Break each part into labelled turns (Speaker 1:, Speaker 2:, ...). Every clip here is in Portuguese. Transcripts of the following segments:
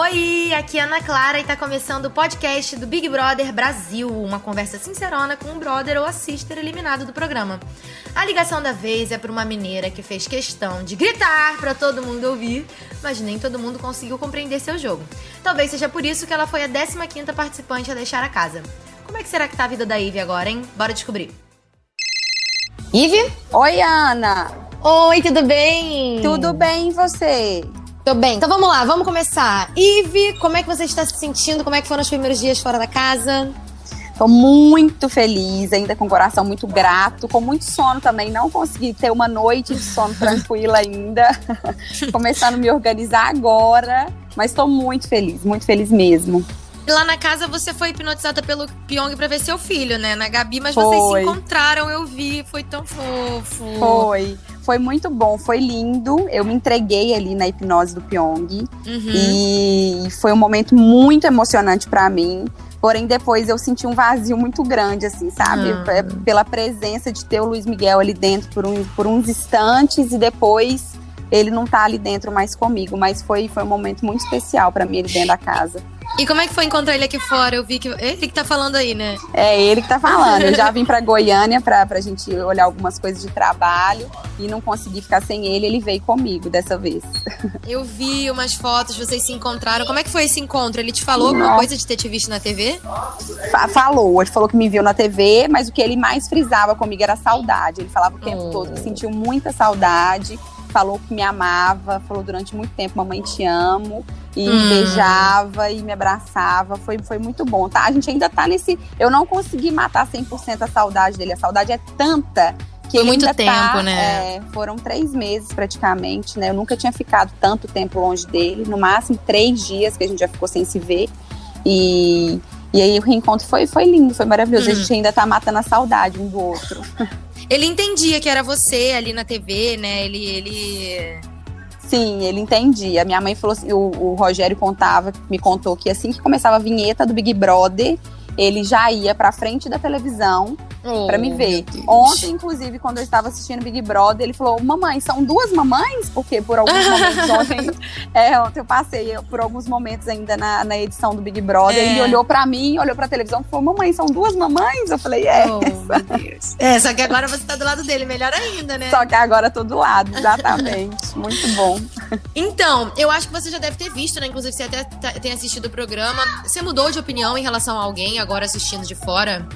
Speaker 1: Oi, aqui é Ana Clara e tá começando o podcast do Big Brother Brasil, uma conversa sincerona com um brother ou a sister eliminado do programa. A ligação da vez é para uma mineira que fez questão de gritar para todo mundo ouvir, mas nem todo mundo conseguiu compreender seu jogo. Talvez seja por isso que ela foi a 15ª participante a deixar a casa. Como é que será que tá a vida da Ivy agora, hein? Bora descobrir. Ivy?
Speaker 2: Oi, Ana.
Speaker 1: Oi, tudo bem?
Speaker 2: Tudo bem e você?
Speaker 1: Tô bem. Então vamos lá, vamos começar. Ive, como é que você está se sentindo? Como é que foram os primeiros dias fora da casa?
Speaker 2: Tô muito feliz, ainda com o coração muito grato, com muito sono também. Não consegui ter uma noite de sono tranquila ainda. Começando a me organizar agora, mas tô muito feliz, muito feliz mesmo.
Speaker 1: Lá na casa você foi hipnotizada pelo Pyong pra ver seu filho, né? Na Gabi, mas
Speaker 2: Foi.
Speaker 1: vocês se encontraram, eu vi. Foi tão fofo.
Speaker 2: Foi, foi muito bom, foi lindo. Eu me entreguei ali na hipnose do Pyong
Speaker 1: Uhum.
Speaker 2: e foi um momento muito emocionante pra mim. Porém, depois eu senti um vazio muito grande, assim, sabe? É, Pela presença de ter o Luiz Miguel ali dentro por, um- por uns instantes e depois ele não tá ali dentro mais comigo. Mas foi, foi um momento muito especial pra mim, ele dentro da casa.
Speaker 1: E como é que foi encontrar ele aqui fora? Eu vi que. Ele que tá falando aí, né?
Speaker 2: É ele que tá falando. Eu já vim pra Goiânia pra, pra gente olhar algumas coisas de trabalho e não consegui ficar sem ele. Ele veio comigo dessa vez.
Speaker 1: Eu vi umas fotos, vocês se encontraram. Como é que foi esse encontro? Ele te falou alguma
Speaker 2: Nossa.
Speaker 1: coisa de ter te visto na TV?
Speaker 2: Fa- falou, ele falou que me viu na TV, mas o que ele mais frisava comigo era a saudade. Ele falava o tempo
Speaker 1: Oh.
Speaker 2: todo que sentiu muita saudade, falou que me amava, falou durante muito tempo, mamãe te amo, e
Speaker 1: Hum.
Speaker 2: beijava e me abraçava. Foi, foi muito bom, tá? A gente ainda tá nesse. Eu não consegui matar 100% a saudade dele. A saudade é tanta. Que
Speaker 1: Foi muito
Speaker 2: ainda tá,
Speaker 1: tempo, né?
Speaker 2: é, foram três meses praticamente, né? Eu nunca tinha ficado tanto tempo longe dele. No máximo três dias que a gente já ficou sem se ver. E, e aí o reencontro foi, foi lindo, foi maravilhoso.
Speaker 1: Hum.
Speaker 2: A gente ainda tá matando a saudade um do outro.
Speaker 1: Ele entendia que era você ali na TV, né? Ele. ele...
Speaker 2: Sim, ele entendia. Minha mãe falou assim, o, o Rogério contava, me contou que assim que começava a vinheta do Big Brother, ele já ia pra frente da televisão pra me
Speaker 1: Oh,
Speaker 2: ver.
Speaker 1: meu Deus.
Speaker 2: Ontem, inclusive, quando eu estava assistindo Big Brother, ele falou: Mamãe, são duas mamães? Porque por alguns momentos ontem, é, ontem eu passei por alguns momentos ainda na, na edição do Big Brother.
Speaker 1: É.
Speaker 2: Ele olhou pra mim, olhou pra televisão e falou: Mamãe, são duas mamães? Eu falei: É.
Speaker 1: Oh, meu Deus. É, só que agora você tá do lado dele, melhor ainda, né?
Speaker 2: Só que agora tô do lado, exatamente. Muito bom.
Speaker 1: Então, eu acho que você já deve ter visto, né? Inclusive, você até tá- tem assistido o programa. Você mudou de opinião em relação a alguém agora assistindo de fora?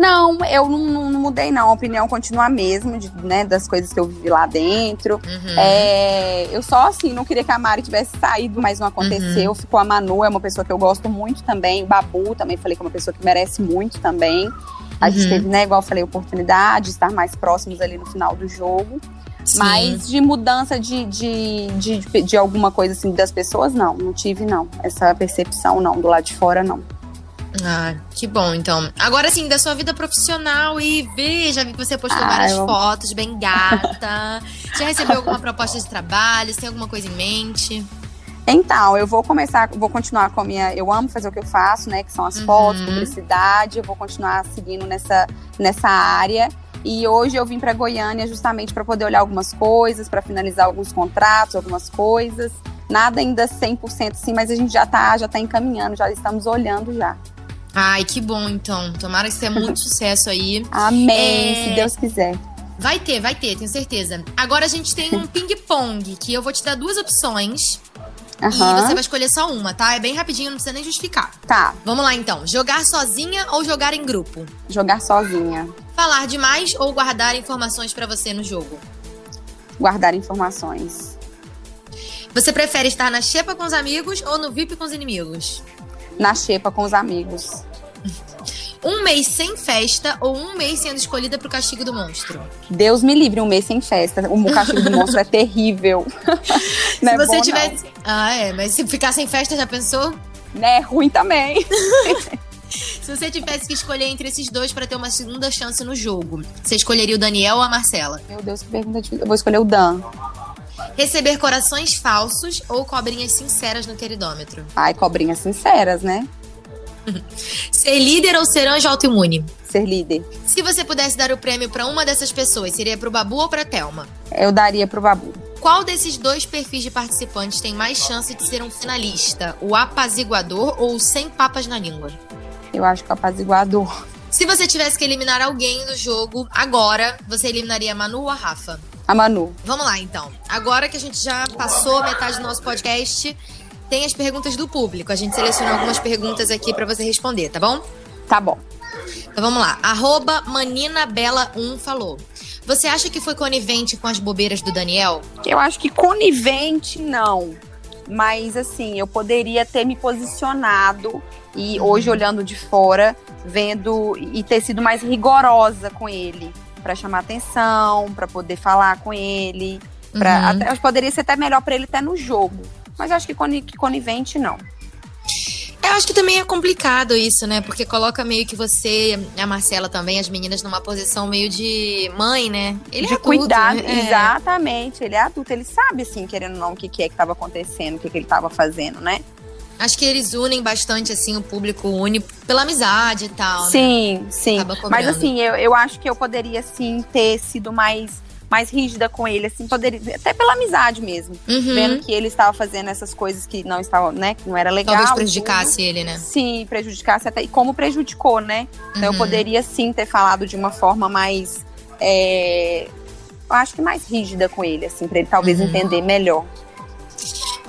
Speaker 2: Não, eu não, não- não mudei, não. A opinião continua a mesma, de, né, das coisas que eu vivi lá dentro.
Speaker 1: Uhum.
Speaker 2: É, eu só, assim, não queria que a Mari tivesse saído, mas não aconteceu. Ficou a Manu, é uma pessoa que eu gosto muito também. O Babu também falei que é uma pessoa que merece muito também. A gente
Speaker 1: Uhum.
Speaker 2: teve, né, igual eu falei, oportunidade de estar mais próximos ali no final do jogo.
Speaker 1: Sim.
Speaker 2: Mas de mudança de, de, de, de alguma coisa assim das pessoas, não. Não tive, não. Essa percepção, não. Do lado de fora, não.
Speaker 1: Ah, que bom, então. Agora, assim, da sua vida profissional e veja, vi que você postou
Speaker 2: Ah,
Speaker 1: várias
Speaker 2: eu-
Speaker 1: fotos, bem gata. Já recebeu alguma proposta de trabalho? Você tem alguma coisa em mente?
Speaker 2: Então, eu vou começar, vou continuar com a minha. Eu amo fazer o que eu faço, né? Que são as
Speaker 1: Uhum.
Speaker 2: fotos, publicidade. Eu vou continuar seguindo nessa, nessa área. E hoje eu vim para Goiânia justamente para poder olhar algumas coisas, para finalizar alguns contratos, algumas coisas. Nada ainda 100% sim, mas a gente já tá, já tá encaminhando, já estamos olhando já.
Speaker 1: Ai, que bom, então. Tomara que você tenha muito sucesso aí.
Speaker 2: Amém,
Speaker 1: É.
Speaker 2: se Deus quiser.
Speaker 1: Vai ter, vai ter, tenho certeza. Agora a gente tem um ping-pong, que eu vou te dar duas opções. E você vai escolher só uma, tá? É bem rapidinho, não precisa nem justificar.
Speaker 2: Tá,
Speaker 1: Vamos lá então. Jogar sozinha ou jogar em grupo?
Speaker 2: jogar sozinha.
Speaker 1: Falar demais ou guardar informações pra você no jogo?
Speaker 2: Guardar informações.
Speaker 1: Você prefere estar na xepa com os amigos ou no VIP com os inimigos?
Speaker 2: Na xepa com os amigos.
Speaker 1: Um mês sem festa ou um mês sendo escolhida pro castigo do monstro?
Speaker 2: Deus me livre, um mês sem festa. O castigo do monstro é terrível. Não
Speaker 1: se
Speaker 2: é
Speaker 1: você
Speaker 2: bom,
Speaker 1: tivesse. Ah, é, mas se ficar sem festa, já pensou?
Speaker 2: não. É ruim também.
Speaker 1: Se você tivesse que escolher entre esses dois pra ter uma segunda chance no jogo, você escolheria o Daniel ou a Marcela?
Speaker 2: Meu Deus, que pergunta difícil. Eu vou escolher o Dan.
Speaker 1: Receber corações falsos ou cobrinhas sinceras no queridômetro?
Speaker 2: Ai, cobrinhas sinceras, né?
Speaker 1: Ser líder ou ser anjo autoimune?
Speaker 2: Ser líder.
Speaker 1: Se você pudesse dar o prêmio pra uma dessas pessoas, seria pro Babu ou pra Thelma?
Speaker 2: Eu daria pro Babu.
Speaker 1: Qual desses dois perfis de participantes tem mais chance de ser um finalista? O apaziguador ou o sem papas na língua?
Speaker 2: Eu acho que o apaziguador.
Speaker 1: Se você tivesse que eliminar alguém do jogo agora, você eliminaria Manu ou a Rafa?
Speaker 2: A Manu.
Speaker 1: Vamos lá, então. Agora que a gente já passou metade do nosso podcast, tem as perguntas do público. A gente selecionou algumas perguntas aqui para você responder, tá bom?
Speaker 2: Tá bom.
Speaker 1: Então vamos lá. Arroba Maninabela1 falou. Você acha que foi conivente com as bobeiras do Daniel?
Speaker 2: Eu acho que conivente não. Mas assim, eu poderia ter me posicionado e uhum. hoje olhando de fora, vendo e ter sido mais rigorosa com ele, para chamar atenção, para poder falar com ele, para uhum. até poderia ser até melhor para ele até no jogo. Mas eu acho que conivente não.
Speaker 1: Eu acho que também é complicado isso, né? Porque coloca meio que você, a Marcela também, as meninas numa posição meio de mãe, né?
Speaker 2: Ele de é adulto, cuidar, né? exatamente. Ele é adulto, ele sabe, assim, querendo ou não, o que, que é que estava acontecendo, o que, que ele estava fazendo, né?
Speaker 1: Acho que eles unem bastante, assim, o público une pela amizade e tal.
Speaker 2: Sim, né? sim. Mas assim, eu, eu acho que eu poderia, sim, ter sido mais mais rígida com ele, assim, poderia, até pela amizade mesmo. Uhum. Vendo que ele estava fazendo essas coisas que não estavam, né, que não era legal.
Speaker 1: Talvez prejudicasse tudo. ele, né?
Speaker 2: Sim, prejudicasse até, e como prejudicou, né? Então uhum. eu poderia sim ter falado de uma forma mais, é, eu acho que mais rígida com ele, assim, para ele talvez uhum. entender melhor.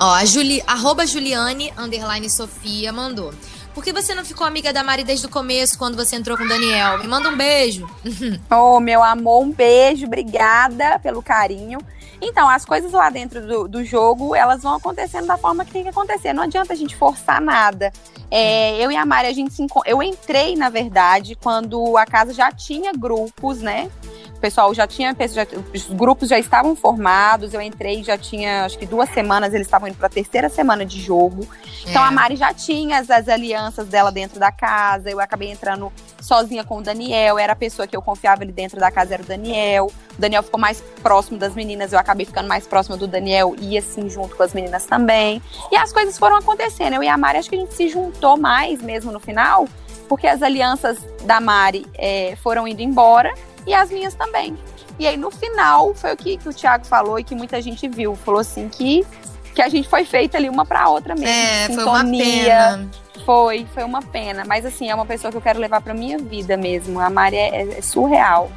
Speaker 1: Ó, a Juli, arroba Juliane, underline Sofia, mandou. Por que você não ficou amiga da Mari desde o começo, quando você entrou com o Daniel? Me manda um beijo.
Speaker 2: oh, meu amor, um beijo. Obrigada pelo carinho. Então, as coisas lá dentro do, do jogo, elas vão acontecendo da forma que tem que acontecer. Não adianta a gente forçar nada. É, eu e a Mari, a gente se Eu entrei, na verdade, quando a casa já tinha grupos, né? Pessoal já tinha, já, os grupos já estavam formados, eu entrei, já tinha, acho que duas semanas, eles estavam indo para a terceira semana de jogo. Então é. a Mari já tinha as, as, alianças dela dentro da casa, eu acabei entrando sozinha com o Daniel, era a pessoa que eu confiava ali dentro da casa, era o Daniel. O Daniel ficou mais próximo das meninas, eu acabei ficando mais próxima do Daniel e assim, junto com as meninas também. E as coisas foram acontecendo, eu e a Mari, acho que a gente se juntou mais mesmo no final, porque as alianças da Mari é, foram indo embora e as minhas também. E aí, no final, foi o que, que o Thiago falou e que muita gente viu. Falou assim que, que a gente foi feita ali uma pra outra mesmo.
Speaker 1: É, Sintonia, foi uma pena.
Speaker 2: Foi, foi uma pena. Mas assim, é uma pessoa que eu quero levar pra minha vida mesmo. A Mari é, é surreal.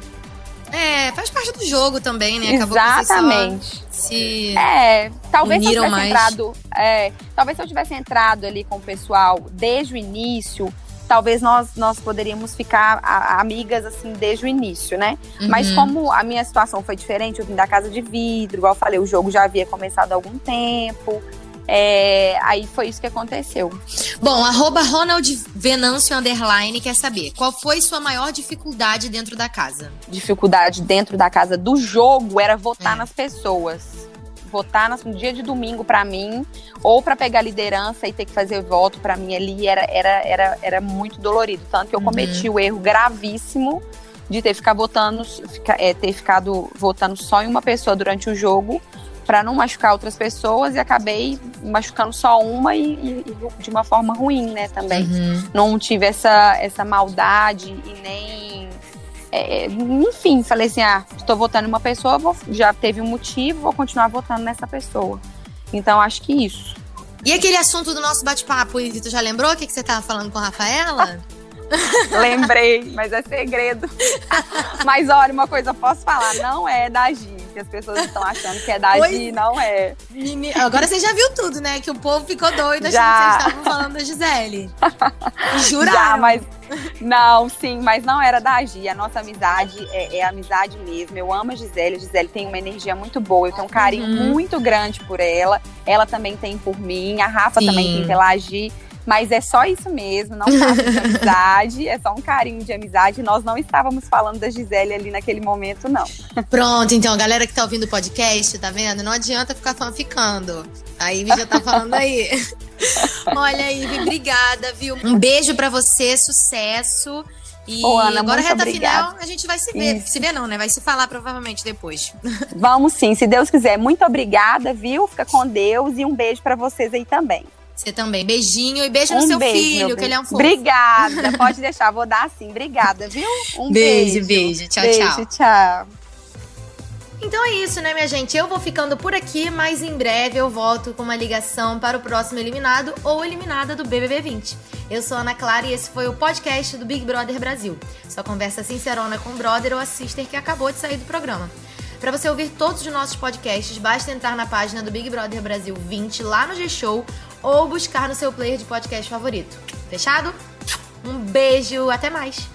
Speaker 1: É, faz parte do jogo também, né?
Speaker 2: Acabou Exatamente.
Speaker 1: se
Speaker 2: é, talvez se eu tivesse
Speaker 1: mais.
Speaker 2: entrado, é, talvez se eu tivesse entrado ali com o pessoal desde o início, talvez nós, nós poderíamos ficar a, amigas assim desde o início, né? Uhum. Mas como a minha situação foi diferente, eu vim da casa de vidro, igual eu falei, o jogo já havia começado há algum tempo. É, aí foi isso que aconteceu.
Speaker 1: Bom, arroba Ronald Venâncio Underline quer saber qual foi sua maior dificuldade dentro da casa?
Speaker 2: Dificuldade dentro da casa do jogo era votar é. nas pessoas votar no dia de domingo para mim, ou para pegar liderança e ter que fazer voto para mim ali, era, era, era, era muito dolorido. Tanto que eu uhum. cometi o erro gravíssimo de ter, ficar votando, é, ter ficado votando só em uma pessoa durante o jogo para não machucar outras pessoas e acabei machucando só uma e, e, e de uma forma ruim, né, também. Uhum. Não tive essa, essa maldade e nem é, enfim, falei assim: ah, estou votando em uma pessoa, vou, já teve um motivo, vou continuar votando nessa pessoa. Então, acho que isso.
Speaker 1: E aquele assunto do nosso bate-papo, tu já lembrou o que, que você estava falando com a Rafaela?
Speaker 2: Lembrei, mas é segredo. mas olha, uma coisa eu posso falar, não é da Gi, que as pessoas estão achando que é da Oi. Gi, não é.
Speaker 1: Agora você já viu tudo, né? Que o povo ficou doido já. achando que vocês estavam falando da Gisele. Juraram. Já,
Speaker 2: mas não, sim, mas não era da Gi. A nossa amizade é, é amizade mesmo. Eu amo a Gisele. A Gisele tem uma energia muito boa. Eu tenho um carinho uhum. muito grande por ela. Ela também tem por mim. A Rafa sim. também tem pela Gi. Mas é só isso mesmo, não de amizade, é só um carinho de amizade. Nós não estávamos falando da Gisele ali naquele momento, não.
Speaker 1: Pronto, então, a galera que tá ouvindo o podcast, tá vendo? Não adianta ficar ficando. A Ivy já tá falando aí. Olha, Ivy, obrigada, viu? Um beijo para você, sucesso. E
Speaker 2: Ô, Ana,
Speaker 1: agora, reta
Speaker 2: obrigada.
Speaker 1: final, a gente vai se ver. Isso. Se ver não, né? Vai se falar provavelmente depois.
Speaker 2: Vamos sim, se Deus quiser. Muito obrigada, viu? Fica com Deus e um beijo para vocês aí também.
Speaker 1: Você também. Beijinho e beijo um no seu beijo, filho, que ele é um fofo.
Speaker 2: Obrigada. Pode deixar, vou dar sim. Obrigada, viu?
Speaker 1: Um beijo. Beijo, beijo. Tchau,
Speaker 2: beijo,
Speaker 1: tchau.
Speaker 2: tchau.
Speaker 1: Então é isso, né, minha gente? Eu vou ficando por aqui, mas em breve eu volto com uma ligação para o próximo eliminado ou eliminada do BBB 20. Eu sou Ana Clara e esse foi o podcast do Big Brother Brasil. Sua conversa sincerona com o brother ou a sister que acabou de sair do programa. Para você ouvir todos os nossos podcasts, basta entrar na página do Big Brother Brasil 20 lá no G-Show ou buscar no seu player de podcast favorito. Fechado? Um beijo, até mais!